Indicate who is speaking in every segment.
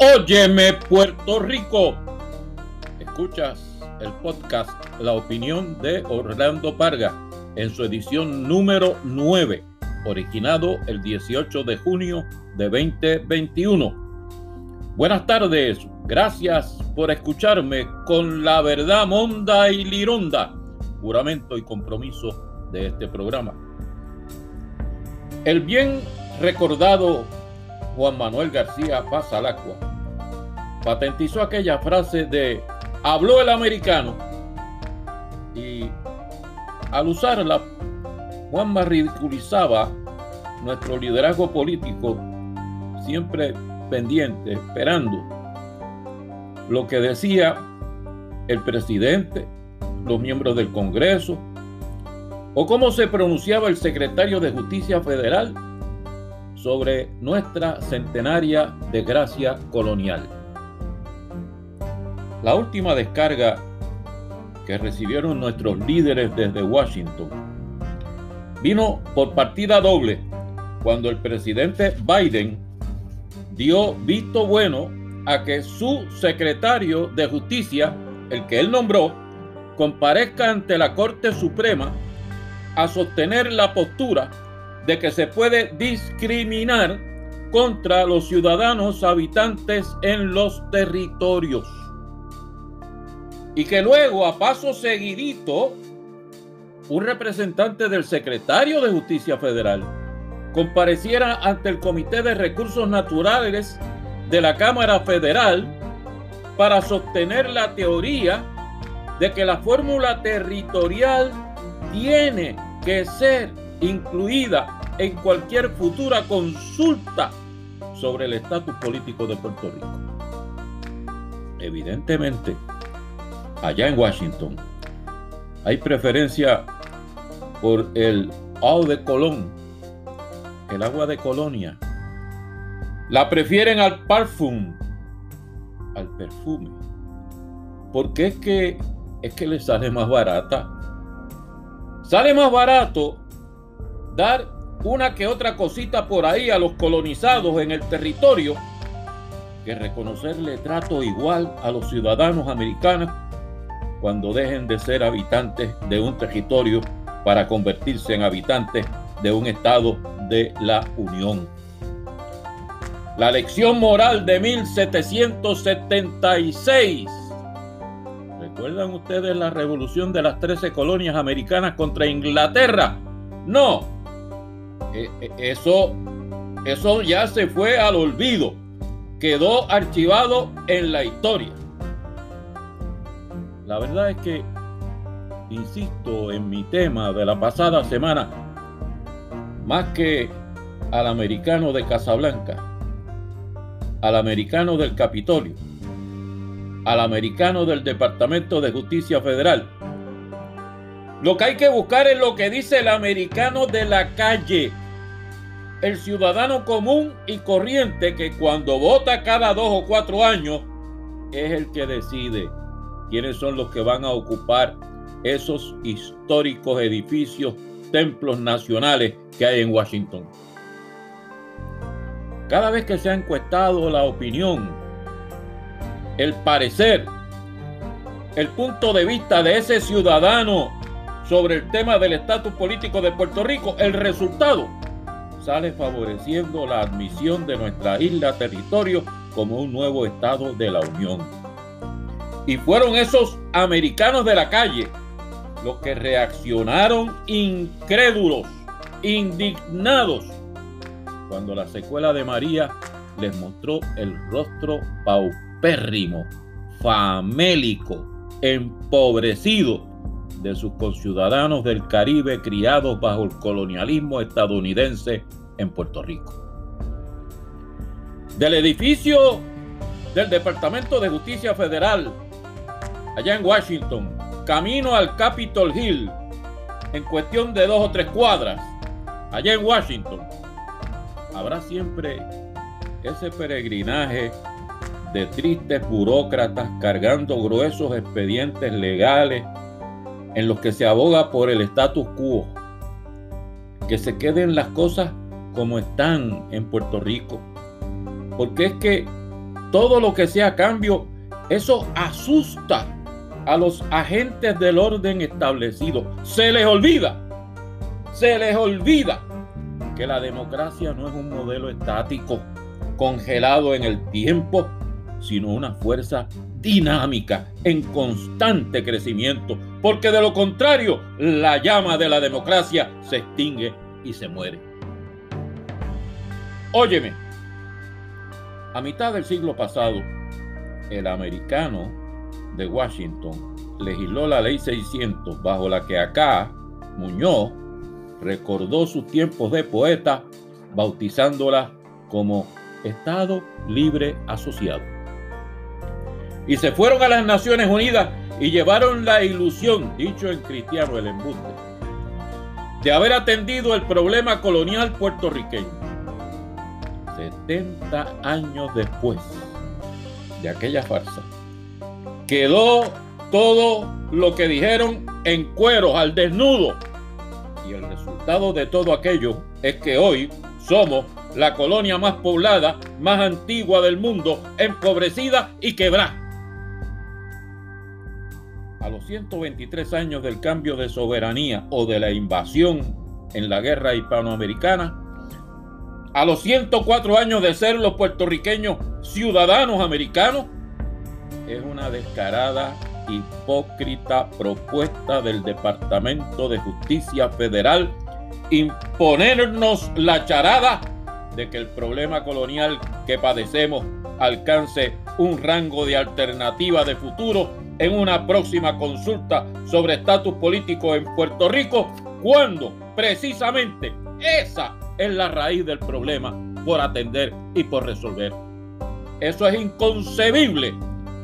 Speaker 1: Óyeme Puerto Rico. Escuchas el podcast La opinión de Orlando Parga en su edición número 9, originado el 18 de junio de 2021. Buenas tardes, gracias por escucharme con la verdad monda y lironda, juramento y compromiso de este programa. El bien recordado Juan Manuel García Paz patentizó aquella frase de habló el americano y al usarla Juanma ridiculizaba nuestro liderazgo político siempre pendiente, esperando lo que decía el presidente, los miembros del Congreso, o cómo se pronunciaba el secretario de Justicia Federal sobre nuestra centenaria desgracia colonial. La última descarga que recibieron nuestros líderes desde Washington vino por partida doble cuando el presidente Biden dio visto bueno a que su secretario de justicia, el que él nombró, comparezca ante la Corte Suprema a sostener la postura de que se puede discriminar contra los ciudadanos habitantes en los territorios. Y que luego, a paso seguidito, un representante del secretario de Justicia Federal compareciera ante el Comité de Recursos Naturales de la Cámara Federal para sostener la teoría de que la fórmula territorial tiene que ser incluida en cualquier futura consulta sobre el estatus político de Puerto Rico. Evidentemente, allá en Washington hay preferencia por el eau de Colón, el agua de colonia. La prefieren al parfum, al perfume, porque es que es que le sale más barata. Sale más barato dar una que otra cosita por ahí a los colonizados en el territorio que reconocerle trato igual a los ciudadanos americanos cuando dejen de ser habitantes de un territorio para convertirse en habitantes de un estado de la Unión. La lección moral de 1776. ¿Recuerdan ustedes la revolución de las 13 colonias americanas contra Inglaterra? No, eh, eh, eso, eso ya se fue al olvido, quedó archivado en la historia. La verdad es que, insisto en mi tema de la pasada semana, más que al americano de Casablanca, al americano del Capitolio, al americano del Departamento de Justicia Federal, lo que hay que buscar es lo que dice el americano de la calle, el ciudadano común y corriente que cuando vota cada dos o cuatro años es el que decide quiénes son los que van a ocupar esos históricos edificios, templos nacionales que hay en Washington. Cada vez que se ha encuestado la opinión, el parecer, el punto de vista de ese ciudadano sobre el tema del estatus político de Puerto Rico, el resultado sale favoreciendo la admisión de nuestra isla territorio como un nuevo estado de la Unión. Y fueron esos americanos de la calle los que reaccionaron incrédulos, indignados, cuando la secuela de María les mostró el rostro paupérrimo, famélico, empobrecido de sus conciudadanos del Caribe criados bajo el colonialismo estadounidense en Puerto Rico. Del edificio del Departamento de Justicia Federal, allá en Washington, camino al Capitol Hill, en cuestión de dos o tres cuadras, allá en Washington, habrá siempre ese peregrinaje de tristes burócratas cargando gruesos expedientes legales en los que se aboga por el status quo, que se queden las cosas como están en Puerto Rico. Porque es que todo lo que sea cambio, eso asusta a los agentes del orden establecido. Se les olvida, se les olvida que la democracia no es un modelo estático, congelado en el tiempo, sino una fuerza dinámica, en constante crecimiento, porque de lo contrario, la llama de la democracia se extingue y se muere. Óyeme, a mitad del siglo pasado, el americano de Washington legisló la ley 600 bajo la que acá Muñoz recordó sus tiempos de poeta bautizándola como Estado Libre Asociado. Y se fueron a las Naciones Unidas y llevaron la ilusión, dicho en cristiano el embuste, de haber atendido el problema colonial puertorriqueño. 70 años después de aquella farsa, quedó todo lo que dijeron en cueros al desnudo. Y el resultado de todo aquello es que hoy somos la colonia más poblada, más antigua del mundo, empobrecida y quebrada. A los 123 años del cambio de soberanía o de la invasión en la guerra hispanoamericana, a los 104 años de ser los puertorriqueños ciudadanos americanos, es una descarada, hipócrita propuesta del Departamento de Justicia Federal imponernos la charada de que el problema colonial que padecemos alcance un rango de alternativa de futuro en una próxima consulta sobre estatus político en Puerto Rico, cuando precisamente esa es la raíz del problema por atender y por resolver. Eso es inconcebible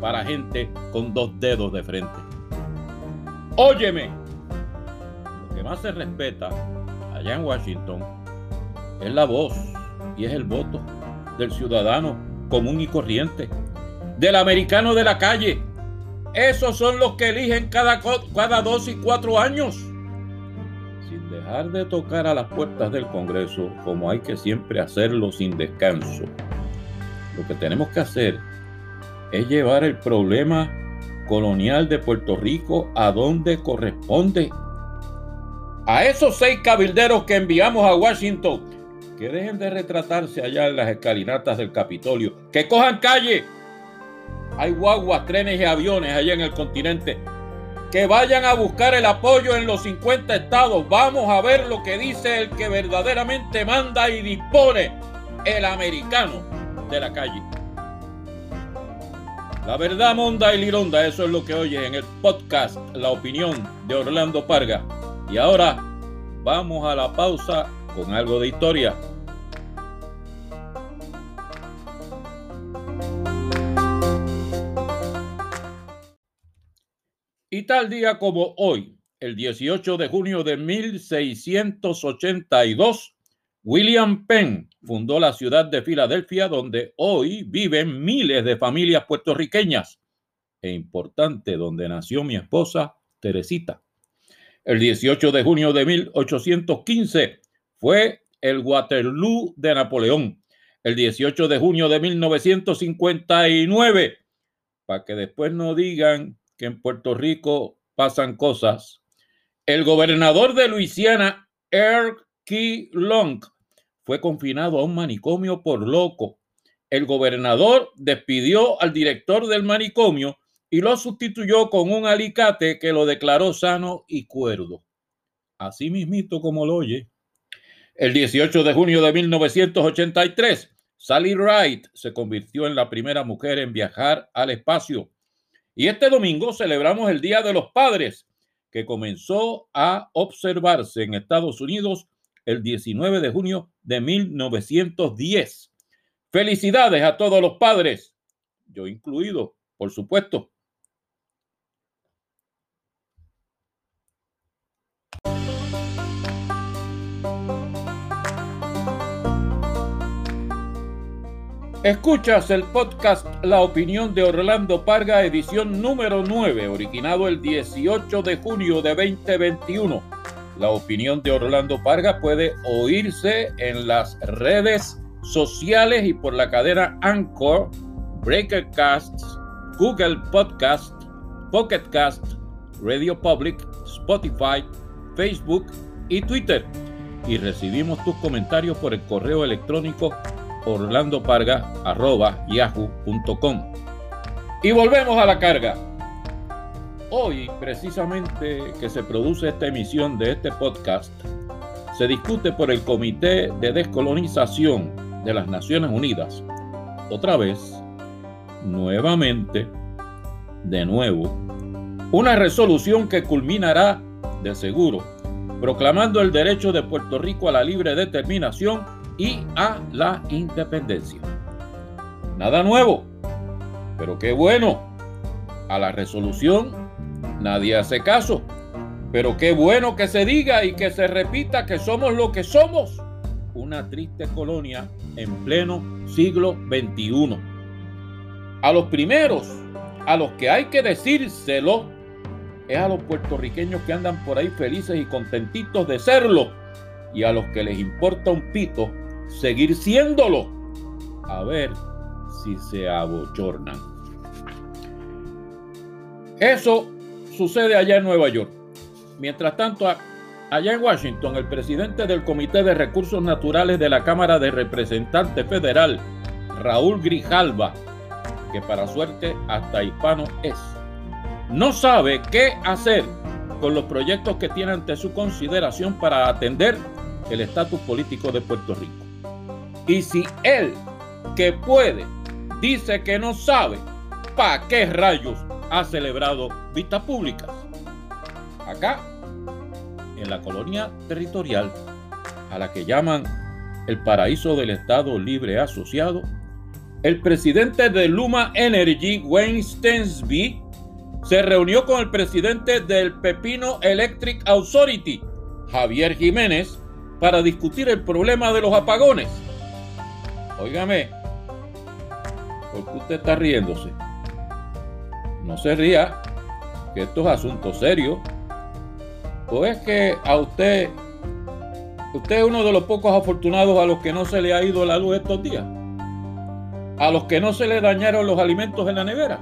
Speaker 1: para gente con dos dedos de frente. Óyeme, lo que más se respeta allá en Washington es la voz y es el voto del ciudadano común y corriente, del americano de la calle. Esos son los que eligen cada, dos y cuatro años. Sin dejar de tocar a las puertas del Congreso, como hay que siempre hacerlo sin descanso. Lo que tenemos que hacer es llevar el problema colonial de Puerto Rico a donde corresponde. A esos seis cabilderos que enviamos a Washington, que dejen de retratarse allá en las escalinatas del Capitolio, que cojan calle. Hay guaguas, trenes y aviones allá en el continente. Que vayan a buscar el apoyo en los 50 estados. Vamos a ver lo que dice el que verdaderamente manda y dispone, el americano de la calle. La verdad monda y lironda, eso es lo que oyes en el podcast La opinión de Orlando Parga. Y ahora vamos a la pausa con algo de historia. Y tal día como hoy, el 18 de junio de 1682, William Penn fundó la ciudad de Filadelfia, donde hoy viven miles de familias puertorriqueñas, e importante, donde nació mi esposa Teresita. El 18 de junio de 1815 fue el Waterloo de Napoleón. El 18 de junio de 1959, para que después no digan que en Puerto Rico pasan cosas, el gobernador de Luisiana, Earl Key Long, fue confinado a un manicomio por loco. El gobernador despidió al director del manicomio y lo sustituyó con un alicate que lo declaró sano y cuerdo. Así mismito como lo oye. El 18 de junio de 1983, Sally Wright se convirtió en la primera mujer en viajar al espacio. Y este domingo celebramos el Día de los Padres, que comenzó a observarse en Estados Unidos el 19 de junio de 1910. Felicidades a todos los padres, yo incluido, por supuesto. Escuchas el podcast La opinión de Orlando Parga, edición número 9, originado el 18 de junio de 2021 la opinión de Orlando Parga puede oírse en las redes sociales y por la cadena Anchor Breaker Casts, Google Podcast, Pocket Cast, Radio Public, Spotify, Facebook y Twitter. Y recibimos tus comentarios por el correo electrónico orlandoparga.yahoo.com. Y volvemos a la carga. Hoy, precisamente que se produce esta emisión de este podcast, se discute por el Comité de Descolonización de las Naciones Unidas. Otra vez, nuevamente, de nuevo, una resolución que culminará, de seguro, proclamando el derecho de Puerto Rico a la libre determinación y a la independencia. Nada nuevo, pero qué bueno. A la resolución nadie hace caso, pero qué bueno que se diga y que se repita que somos lo que somos, una triste colonia en pleno siglo XXI. A los primeros, a los que hay que decírselo, es a los puertorriqueños que andan por ahí felices y contentitos de serlo, y a los que les importa un pito seguir siéndolo. A ver si se abochornan. Eso sucede allá en Nueva York. Mientras tanto, allá en Washington, el presidente del Comité de Recursos Naturales de la Cámara de Representantes Federal, Raúl Grijalva, que para suerte hasta hispano es, no sabe qué hacer con los proyectos que tiene ante su consideración para atender el estatus político de Puerto Rico. Y si él, que puede, dice que no sabe, ¿para qué rayos ha celebrado vistas públicas? Acá, en la colonia territorial, a la que llaman el paraíso del Estado Libre Asociado, el presidente de Luma Energy, Wayne Stensby, se reunió con el presidente del Pepino Electric Authority, Javier Jiménez, para discutir el problema de los apagones. Óigame, ¿por qué usted está riéndose? No se ría, que esto es asunto serio. ¿O es que a usted, usted es uno de los pocos afortunados a los que no se le ha ido la luz estos días? ¿A los que no se le dañaron los alimentos en la nevera?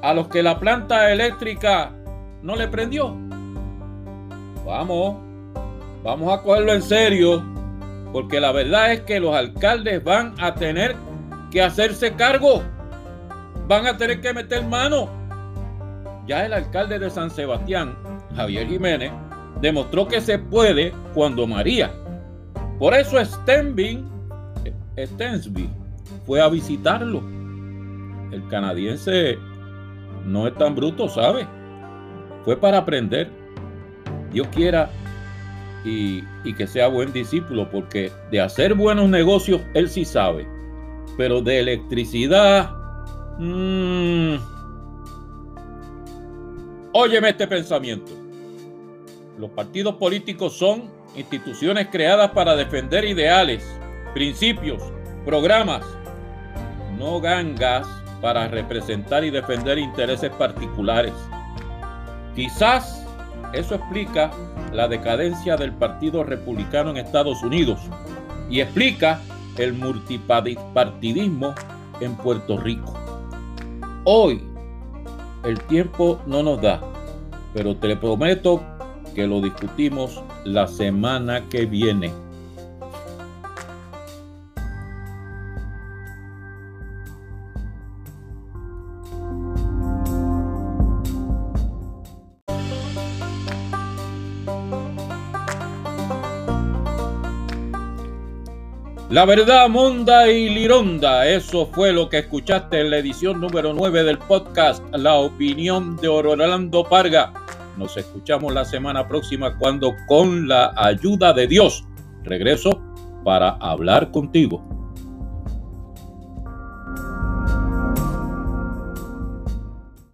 Speaker 1: ¿A los que la planta eléctrica no le prendió? Vamos, vamos a cogerlo en serio porque la verdad es que los alcaldes van a tener que hacerse cargo. Van a tener que meter mano. Ya el alcalde de San Sebastián, Javier Jiménez, demostró que se puede cuando María. Por eso Stenby, Stensby fue a visitarlo. El canadiense no es tan bruto, ¿sabe? Fue para aprender. Dios quiera y, que sea buen discípulo, porque de hacer buenos negocios él sí sabe, pero de electricidad, mmm, óyeme este pensamiento. Los partidos políticos son instituciones creadas para defender ideales, principios, programas, no gangas para representar y defender intereses particulares. Quizás eso explica la decadencia del Partido Republicano en Estados Unidos y explica el multipartidismo en Puerto Rico. Hoy el tiempo no nos da, pero te prometo que lo discutimos la semana que viene. La verdad monda y lironda, eso fue lo que escuchaste en la edición número 9 del podcast La opinión de Orlando Parga. Nos escuchamos la semana próxima cuando con la ayuda de Dios regreso para hablar contigo.